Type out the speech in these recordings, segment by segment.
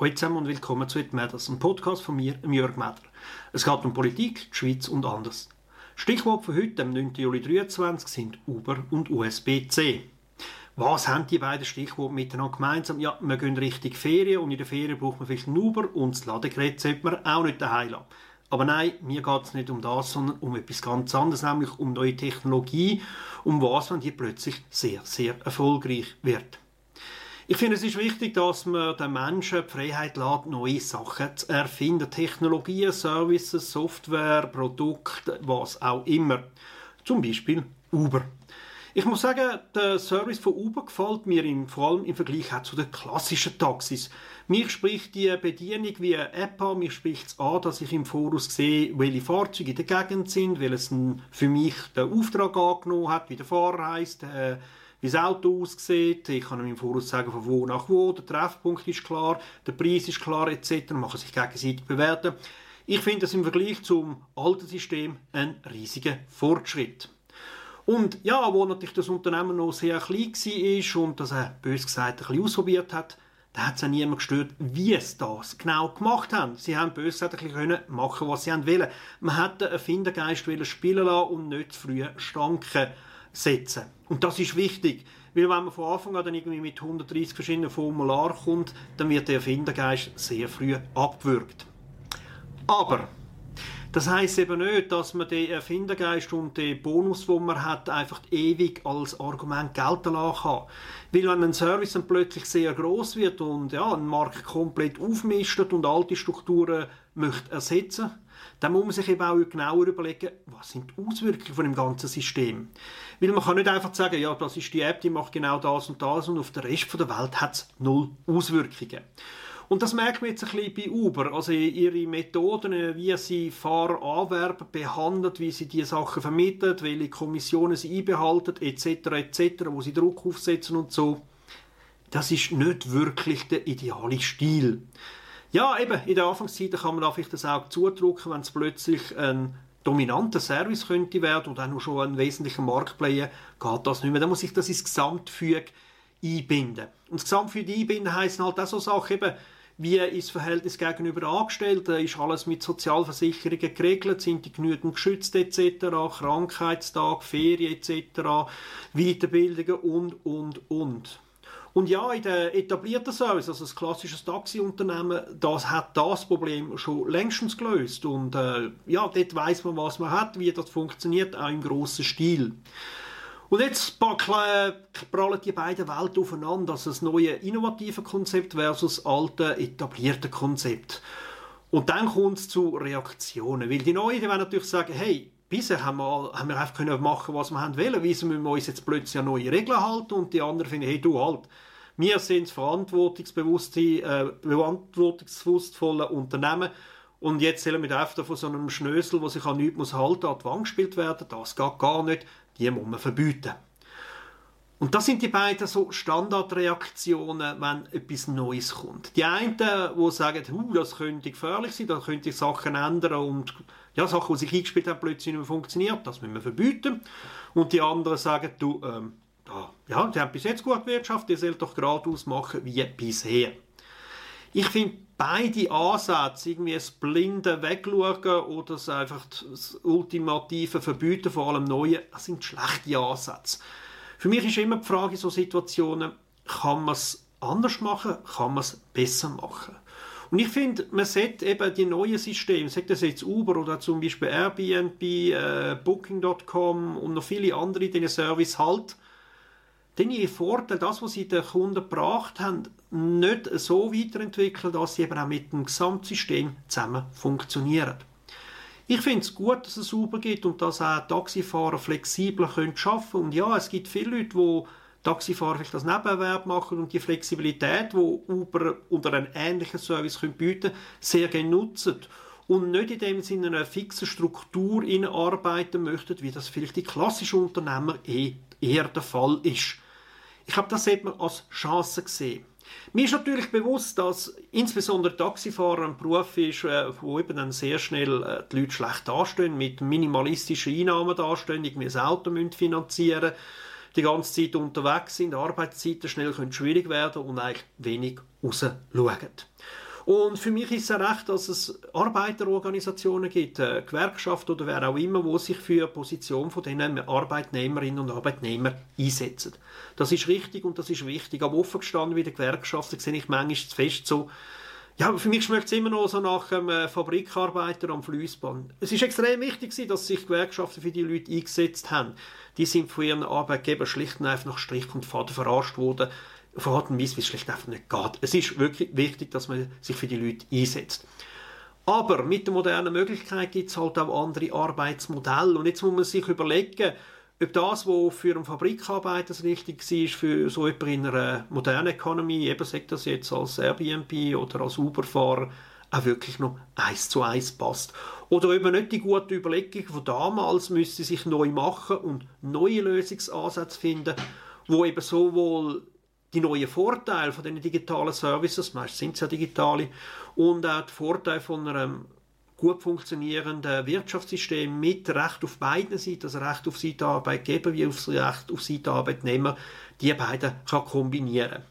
Hallo zusammen und willkommen zu «It Matters», einem Podcast von mir, Jörg Meder. Es geht um Politik, die Schweiz und anders. Stichwort für heute, am 9. Juli 2023, sind Uber und USB-C. Was haben die beiden Stichworte miteinander gemeinsam? Ja, wir gehen Richtung Ferien und in der Ferien braucht man vielleicht einen Uber und das Ladegerät sollte man auch nicht daheim lassen. Aber nein, mir geht es nicht um das, sondern um etwas ganz anderes, nämlich um neue Technologie, um was, wenn die plötzlich sehr, sehr erfolgreich wird. Ich finde, es ist wichtig, dass man den Menschen die Freiheit lässt, neue Sachen zu erfinden. Technologien, Services, Software, Produkte, was auch immer. Zum Beispiel Uber. Ich muss sagen, der Service von Uber gefällt mir in, vor allem im Vergleich zu den klassischen Taxis. Mich spricht die Bedienung wie eine App an, mich spricht es an, dass ich im Voraus sehe, welche Fahrzeuge in der Gegend sind, weil es für mich den Auftrag angenommen hat, wie der Fahrer heisst, äh, wie das Auto aussieht. Ich kann ihm im Voraus sagen, von wo nach wo. Der Treffpunkt ist klar, der Preis ist klar etc. Man kann sich gegenseitig bewerten. Ich finde das im Vergleich zum alten System ein riesiger Fortschritt. Und ja, wo natürlich das Unternehmen noch sehr klein war und das er bös gesagt ein bisschen ausprobiert hat, da hat es auch niemand gestört, wie es das genau gemacht haben. Sie haben bös gesagt ein bisschen können machen, was sie wollen. Man hätte einen Erfindergeist spielen lassen und nicht zu früh Stanken setzen. Und das ist wichtig, weil wenn man von Anfang an dann irgendwie mit 130 verschiedenen Formularen kommt, dann wird der Erfindergeist sehr früh abgewürgt. Aber das heißt eben nicht, dass man den Erfindergeist und den Bonus, den man hat, einfach ewig als Argument gelten lassen kann. Weil wenn ein Service dann plötzlich sehr groß wird und ja, ein Markt komplett aufmischt und alte Strukturen möchte ersetzen, dann muss man sich eben auch genauer überlegen, was sind die Auswirkungen von dem ganzen System. Weil man kann nicht einfach sagen, ja, das ist die App, die macht genau das und das und auf den Rest der Welt hat es null Auswirkungen. Und das merkt man jetzt ein bisschen bei Uber. Also ihre Methoden, wie sie Fahrer anwerben, behandelt, wie sie die Sachen vermitteln, welche Kommissionen sie einbehalten, etc., etc., wo sie Druck aufsetzen und so. Das ist nicht wirklich der ideale Stil. Ja, eben, in der Anfangszeit kann man da vielleicht das Auge zudrücken, wenn es plötzlich ein dominanter Service könnte werden oder auch schon ein wesentlicher Marktplayer, geht das nicht mehr. Dann muss ich das ins Gesamtfüge einbinden. Und das Gesamtfüge einbinden heisst halt auch so Sachen, eben, wie ist das Verhältnis gegenüber Angestellten? Ist alles mit Sozialversicherungen geregelt? Sind die genügend geschützt etc.? Krankheitstag, Ferien etc., Weiterbildungen und, und, und. Und ja, in den etablierten Service, also das klassische Taxiunternehmen, das hat das Problem schon längstens gelöst. Und äh, ja, dort weiß man, was man hat, wie das funktioniert, auch im grossen Stil. Und jetzt prallen die beiden Welten aufeinander, also das neue innovative Konzept versus das alte etablierte Konzept. Und dann kommt es zu Reaktionen, weil die Neuen die werden natürlich sagen, hey, bisher haben wir, haben wir einfach können machen, was wir wollen, wieso müssen wir uns jetzt plötzlich an neue Regeln halten und die anderen finden, hey, du halt, wir sind verantwortungsbewusste, äh, verantwortungsbewusstvolle Unternehmen und jetzt sollen wir einfach von so einem Schnösel, der sich an nichts muss halten, an die Wand gespielt werden. Das geht gar nicht. Die muss man verbieten. Und das sind die beiden so Standardreaktionen, wenn etwas Neues kommt. Die einen, die sagen, das könnte gefährlich sein, da könnte ich Sachen ändern und ja, Sachen, die sich eingespielt haben, plötzlich nicht mehr funktioniert, das müssen wir verbieten. Und die anderen sagen, du, ähm, ja, die haben bis jetzt gut Wirtschaft, die soll doch geradeaus machen wie bisher. Ich finde beide Ansätze, irgendwie das blinde Wegschauen oder das einfach das ultimative Verbieten vor allem Neuen, das sind schlechte Ansätze. Für mich ist immer die Frage in so Situationen, kann man es anders machen, kann man es besser machen? Und ich finde, man sollte eben die neuen Systeme, sagt das jetzt Uber oder zum Beispiel Airbnb, äh, Booking.com und noch viele andere, die Service halt dann ihr Vorteil, das, was sie den Kunden gebracht haben, nicht so weiterentwickeln, dass sie eben auch mit dem Gesamtsystem zusammen funktionieren. Ich finde es gut, dass es Uber gibt und dass auch Taxifahrer flexibler arbeiten können. Und ja, es gibt viele Leute, die Taxifahrer vielleicht das Nebenerwerb machen und die Flexibilität, die Uber unter einem ähnlichen Service bieten können, sehr gerne nutzen. Und nicht in dem Sinne eine fixe Struktur arbeiten möchten, wie das vielleicht die klassischen Unternehmer eh eher der Fall ist. Ich habe das eben als Chance gesehen. Mir ist natürlich bewusst, dass insbesondere Taxifahrer ein Beruf ist, äh, wo eben dann sehr schnell äh, die Leute schlecht dastehen, mit minimalistischen Einnahmen dastehen, irgendwie das Auto müssen finanzieren die ganze Zeit unterwegs sind, Arbeitszeiten schnell können schwierig werden und eigentlich wenig rausschauen. Und für mich ist es recht, dass es Arbeiterorganisationen gibt, äh, Gewerkschaften oder wer auch immer, wo sich für die Position von diesen Arbeitnehmerinnen und Arbeitnehmern einsetzen. Das ist richtig und das ist wichtig. Aber offen gestanden wie die Gewerkschaften sehe ich manchmal zu fest so, ja, für mich schmeckt es immer noch so nach einem äh, Fabrikarbeiter am Fließband. Es ist extrem wichtig, dass sich Gewerkschaften für die Leute eingesetzt haben. Die sind von ihren Arbeitgebern schlicht und einfach nach Strich und Faden verarscht worden. Auf eine Art und Weise, wie es schlicht einfach nicht geht. Es ist wirklich wichtig, dass man sich für die Leute einsetzt. Aber mit der modernen Möglichkeit gibt es halt auch andere Arbeitsmodelle. Und jetzt muss man sich überlegen, ob das, was für einen Fabrikarbeiter richtig war, für so jemanden in einer modernen Economy, eben sagt das jetzt als Airbnb oder als Uber-Fahrer, auch wirklich noch eins zu eins passt. Oder eben nicht die gute Überlegung von damals müsste sich neu machen und neue Lösungsansätze finden, wo eben sowohl die neuen Vorteile von den digitalen Services, meist sind es ja digitale, und auch die Vorteile von einem gut funktionierenden Wirtschaftssystem mit Recht auf beiden Seiten, also Recht auf Seite Arbeitgeber wie auf Recht auf Seite Arbeitnehmer, die beiden kann kombinieren.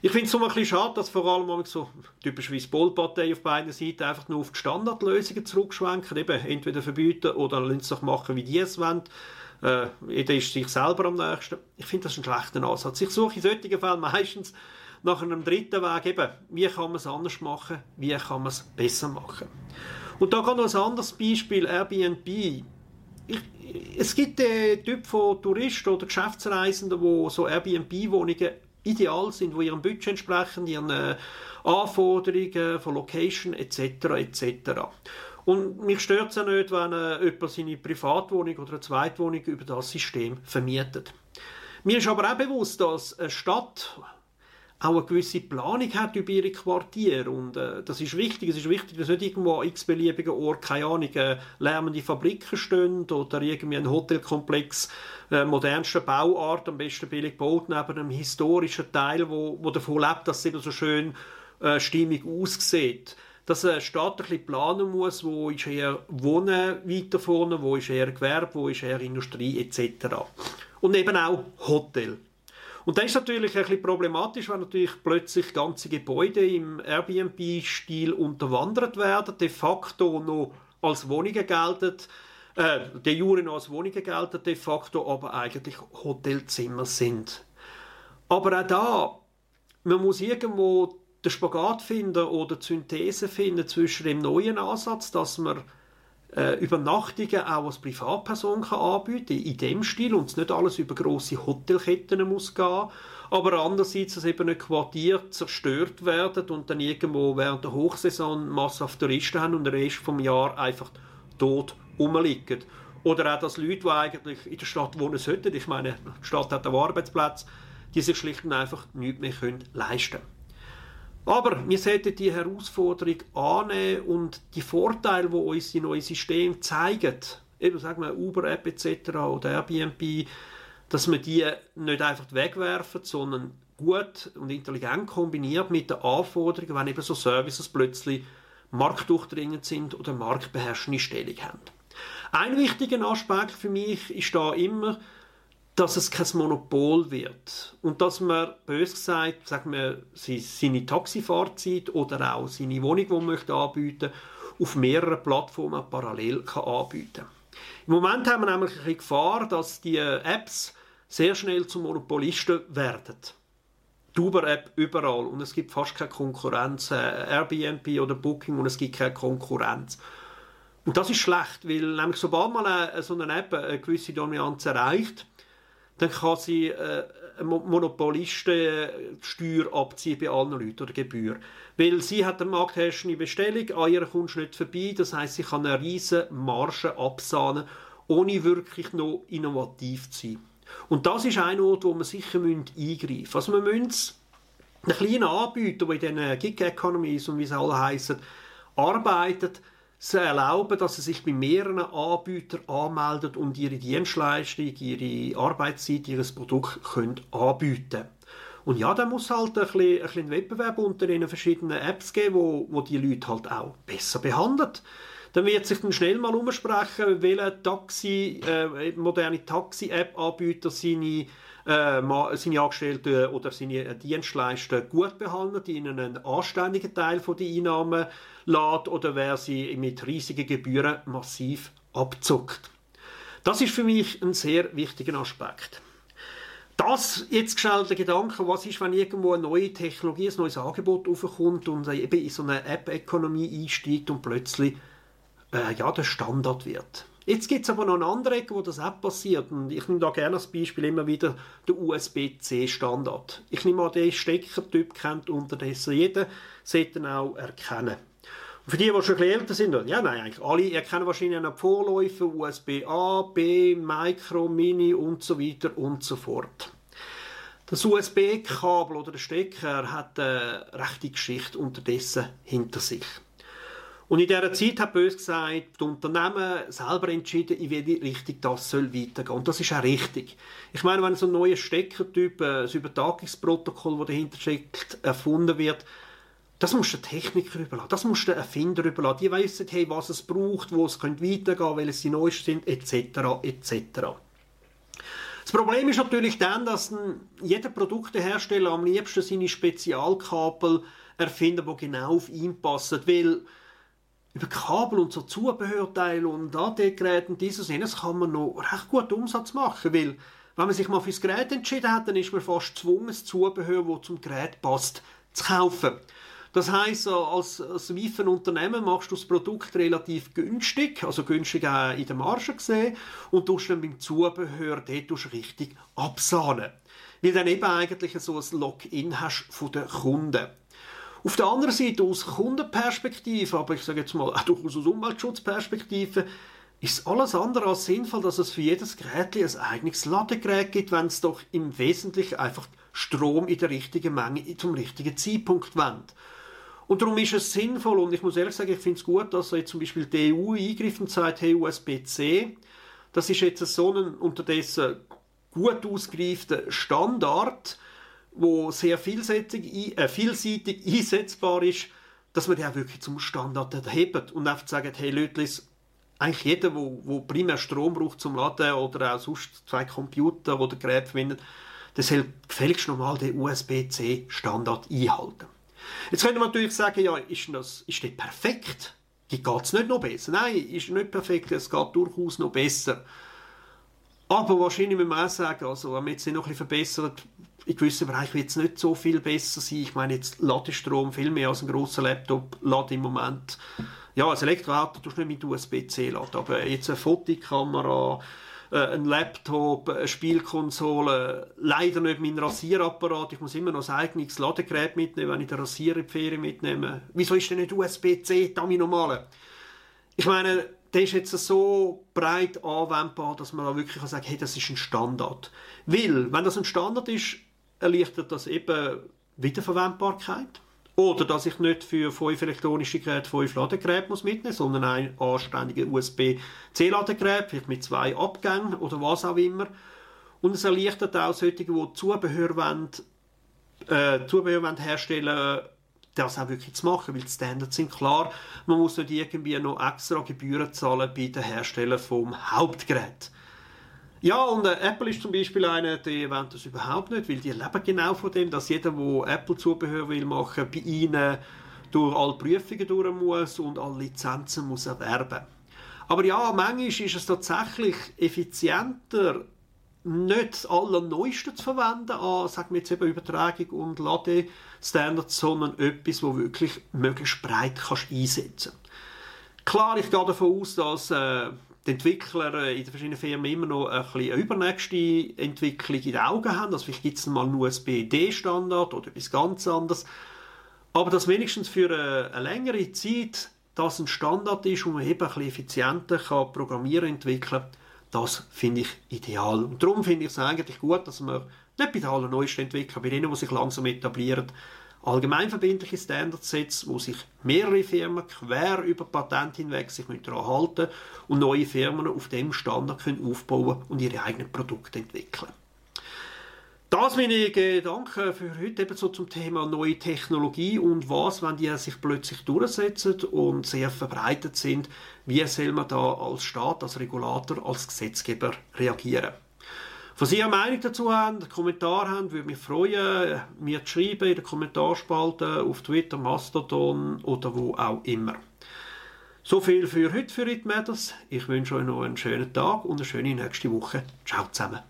Ich finde es so ein bisschen schade, dass vor allem so typisch wie die Polpartei auf beiden Seiten einfach nur auf die Standardlösungen zurückschwenken, eben entweder verbieten oder lassen es doch machen, wie die es wollen. Äh, jeder ist sich selber am nächsten. Ich finde das einen schlechten Ansatz. Ich suche in solchen Fällen meistens nach einem dritten Weg eben, wie kann man es anders machen, wie kann man es besser machen. Und da kann noch ein anderes Beispiel, Airbnb. Ich, es gibt den Typ von Touristen oder Geschäftsreisenden, wo so Airbnb-Wohnungen ideal sind, wo ihrem Budget entsprechen, ihren äh, Anforderungen von Location etc. etc. Und mich stört es ja nicht, wenn äh, jemand seine Privatwohnung oder eine Zweitwohnung über das System vermietet. Mir ist aber auch bewusst, dass eine Stadt auch eine gewisse Planung hat über ihre Quartiere. Und äh, das ist wichtig. Es ist wichtig, dass nicht irgendwo an x-beliebigen Ort, keine Ahnung, äh, lärmende Fabriken stehen oder irgendwie ein Hotelkomplex äh, modernster Bauart, am besten billig gebaut, neben einem historischen Teil, wo, wo davon lebt, dass es eben so schön äh, stimmig aussieht dass eine Stadt ein bisschen planen muss, wo ist eher Wohnen weiter vorne, wo ist eher Gewerbe, wo ist eher Industrie etc. Und eben auch Hotel. Und das ist natürlich ein bisschen problematisch, wenn natürlich plötzlich ganze Gebäude im Airbnb-Stil unterwandert werden, de facto noch als Wohnungen gelten, äh, de jure noch als Wohnungen gelten, de facto aber eigentlich Hotelzimmer sind. Aber auch da, man muss irgendwo den Spagat finden oder die Synthese finden zwischen dem neuen Ansatz, dass man äh, Übernachtungen auch als Privatperson kann anbieten in dem Stil und es nicht alles über große Hotelketten muss gehen. Aber andererseits, dass eben nicht Quartiere zerstört werden und dann irgendwo während der Hochsaison massenhaft Touristen haben und den Rest vom Jahr einfach tot rumliegen. Oder auch, dass Leute, die eigentlich in der Stadt wohnen sollten, ich meine, die Stadt hat einen Arbeitsplatz, die sich schlicht und einfach nichts mehr leisten können. Aber wir sollten die Herausforderung annehmen und die Vorteile, die uns die neuen Systeme zeigen, eben sagen wir Uber-App etc. oder Airbnb, dass wir die nicht einfach wegwerfen, sondern gut und intelligent kombiniert mit den Anforderungen, wenn eben so Services plötzlich marktdurchdringend sind oder marktbeherrschende Stellung haben. Ein wichtiger Aspekt für mich ist da immer, dass es kein Monopol wird und dass man, bös gesagt, sagen wir, seine Taxifahrzeit oder auch seine Wohnung, die man möchte anbieten auf mehreren Plattformen parallel kann anbieten Im Moment haben wir nämlich eine Gefahr, dass die Apps sehr schnell zu Monopolisten werden. Die Uber-App überall und es gibt fast keine Konkurrenz, äh, Airbnb oder Booking und es gibt keine Konkurrenz. Und das ist schlecht, weil nämlich sobald man eine, so eine App eine gewisse Dominanz erreicht, dann kann sie äh, Monopolistensteuer abziehen bei allen Leuten oder Gebühr. Weil sie hat eine marktherrschende Bestellung, an ihr kommst nicht vorbei, das heißt, sie kann eine riesige Marge absahnen, ohne wirklich noch innovativ zu sein. Und das ist ein Ort, wo man sicher eingreifen müssen. Also man müssen einen kleinen Anbieter, der in diesen Gig-Economies und wie sie alle heissen, arbeitet, sie erlauben, dass sie sich bei mehreren Anbietern anmelden und ihre Dienstleistung, ihre Arbeitszeit, ihr Produkt können anbieten Und ja, da muss halt ein bisschen, ein bisschen Wettbewerb unter den verschiedenen Apps geben, wo, wo die Leute halt auch besser behandelt. Dann wird sich dann schnell mal umsprechen, welcher Taxi, äh, moderne Taxi-App-Anbieter seine äh, seine Angestellten oder seine Dienstleister gut behandelt, ihnen einen anständigen Teil der Einnahmen lädt oder wer sie mit riesigen Gebühren massiv abzockt. Das ist für mich ein sehr wichtiger Aspekt. Das jetzt schnell der Gedanke, was ist, wenn irgendwo eine neue Technologie, ein neues Angebot aufkommt und eben in so eine App-Ökonomie einsteigt und plötzlich äh, ja, der Standard wird. Jetzt gibt es aber noch eine andere Ecke, wo das auch passiert. Und ich nehme da gerne als Beispiel immer wieder den USB-C-Standard. Ich nehme an, den Steckertyp kennt unterdessen jeder, sollte ihn auch erkennen. Und für die, die schon ein älter sind, ja nein, eigentlich alle erkennen wahrscheinlich einen Vorläufer, USB A, B, Micro, Mini und so weiter und so fort. Das USB-Kabel oder der Stecker hat eine rechte Geschichte unterdessen hinter sich. Und in dieser Zeit hat bös gesagt, die Unternehmen selber entschieden, in welche Richtung das soll weitergehen. Und das ist auch richtig. Ich meine, wenn so ein neuer Steckertyp, ein äh, Übertragungsprotokoll, das dahinter steckt, erfunden wird, das muss der Techniker überlassen, das muss der Erfinder überlassen. Die wissen, hey, was es braucht, wo es könnte weitergehen, welche sie neu sind, etc., etc. Das Problem ist natürlich dann, dass jeder Produktehersteller am liebsten seine Spezialkabel erfindet, die genau auf ihn passen, weil über Kabel und so Zubehörteile und AD-Geräte und dieses jenes kann man noch recht gut Umsatz machen, weil wenn man sich mal fürs Gerät entschieden hat, dann ist man fast gezwungen, das Zubehör, das zum Gerät passt, zu kaufen. Das heisst, als, als Unternehmen machst du das Produkt relativ günstig, also günstig auch in der Marge gesehen, und tust dann beim Zubehör dort richtig absahnen. Weil dann eben eigentlich so ein Login hast von den Kunden. Auf der anderen Seite aus Kundenperspektive, aber ich sage jetzt mal auch durchaus aus Umweltschutzperspektive, ist alles andere als sinnvoll, dass es für jedes Gerät ein eigenes Ladegerät gibt, wenn es doch im Wesentlichen einfach Strom in der richtigen Menge zum richtigen Zeitpunkt wendet. Und darum ist es sinnvoll, und ich muss ehrlich sagen, ich finde es gut, dass jetzt zum Beispiel die EU eingreift und sagt, hey, USB-C, das ist jetzt so ein unterdessen gut ausgereifter Standard, wo sehr vielseitig, äh, vielseitig einsetzbar ist, dass man den auch wirklich zum Standard erhebt und einfach sagt, hey Leute, eigentlich jeder, wo, wo primär Strom braucht zum Laden oder auch sonst zwei Computer oder Geräte verwendet, der soll gefälligst nochmal den USB-C-Standard einhalten. Jetzt könnte man natürlich sagen, ja, ist das, ist das perfekt? Geht es nicht noch besser? Nein, ist nicht perfekt, es geht durchaus noch besser. Aber wahrscheinlich müssen wir auch sagen, also, wenn man jetzt noch ein bisschen verbessert, in gewissen Bereichen wird es nicht so viel besser sein. Ich meine, jetzt Ladestrom viel mehr als ein grosser Laptop lädt im Moment. Ja, als Elektroauto tust du nicht mit USB-C laden, aber jetzt eine Fotokamera, äh, ein Laptop, eine Spielkonsole, leider nicht mein Rasierapparat. Ich muss immer noch ein eigenes Ladegerät mitnehmen, wenn ich den Rasierer mitnehme. Wieso ist denn nicht USB-C, Dummy normale? Ich meine, der ist jetzt so breit anwendbar, dass man da wirklich kann, hey, das ist ein Standard. Weil, wenn das ein Standard ist, erleichtert das eben Wiederverwendbarkeit. Oder dass ich nicht für fünf elektronische Geräte fünf Ladegeräte muss mitnehmen muss, sondern ein anständiges USB-C-Ladegerät, vielleicht mit zwei Abgängen oder was auch immer. Und es erleichtert auch solche, die Zubehör, wollen, äh, Zubehör wollen herstellen das auch wirklich zu machen, weil die Standards sind klar. Man muss nicht irgendwie noch extra Gebühren zahlen bei den Herstellern vom Hauptgerät. Ja, und äh, Apple ist zum Beispiel einer, die wollen das überhaupt nicht, weil die leben genau von dem, dass jeder, der Apple-Zubehör will machen, bei ihnen durch alle Prüfungen durch muss und alle Lizenzen muss erwerben. Aber ja, manchmal ist es tatsächlich effizienter, nicht das Allerneueste zu verwenden an, sagen wir jetzt eben Übertragung und Ladestandards, sondern etwas, wo wirklich möglichst breit kannst einsetzen Klar, ich gehe davon aus, dass äh, die Entwickler äh, in den verschiedenen Firmen immer noch ein bisschen eine übernächste Entwicklung in den Augen haben. Also vielleicht gibt es mal einen USB-D-Standard oder etwas ganz anderes. Aber dass wenigstens für eine, eine, längere Zeit das ein Standard ist, wo man eben ein bisschen effizienter kann Programmieren entwickeln das finde ich ideal. Und darum finde ich es eigentlich gut, dass man nicht bei den allerneuesten Entwicklern, bei denen, die sich langsam etablieren, allgemeinverbindliche Standards setzt, wo sich mehrere Firmen quer über Patent hinweg sich daran halten und neue Firmen auf dem Standard können aufbauen und ihre eigenen Produkte entwickeln. Das meine Gedanken für heute eben so zum Thema neue Technologie und was, wenn die sich plötzlich durchsetzen und sehr verbreitet sind, wie soll man da als Staat, als Regulator, als Gesetzgeber reagieren? Falls ihr eine Meinung dazu habt, einen Kommentar habt, würde mich freuen, mir zu schreiben in den Kommentarspalte auf Twitter, Mastodon oder wo auch immer. So viel für heute für It. Ich wünsche euch noch einen schönen Tag und eine schöne nächste Woche. Ciao zusammen.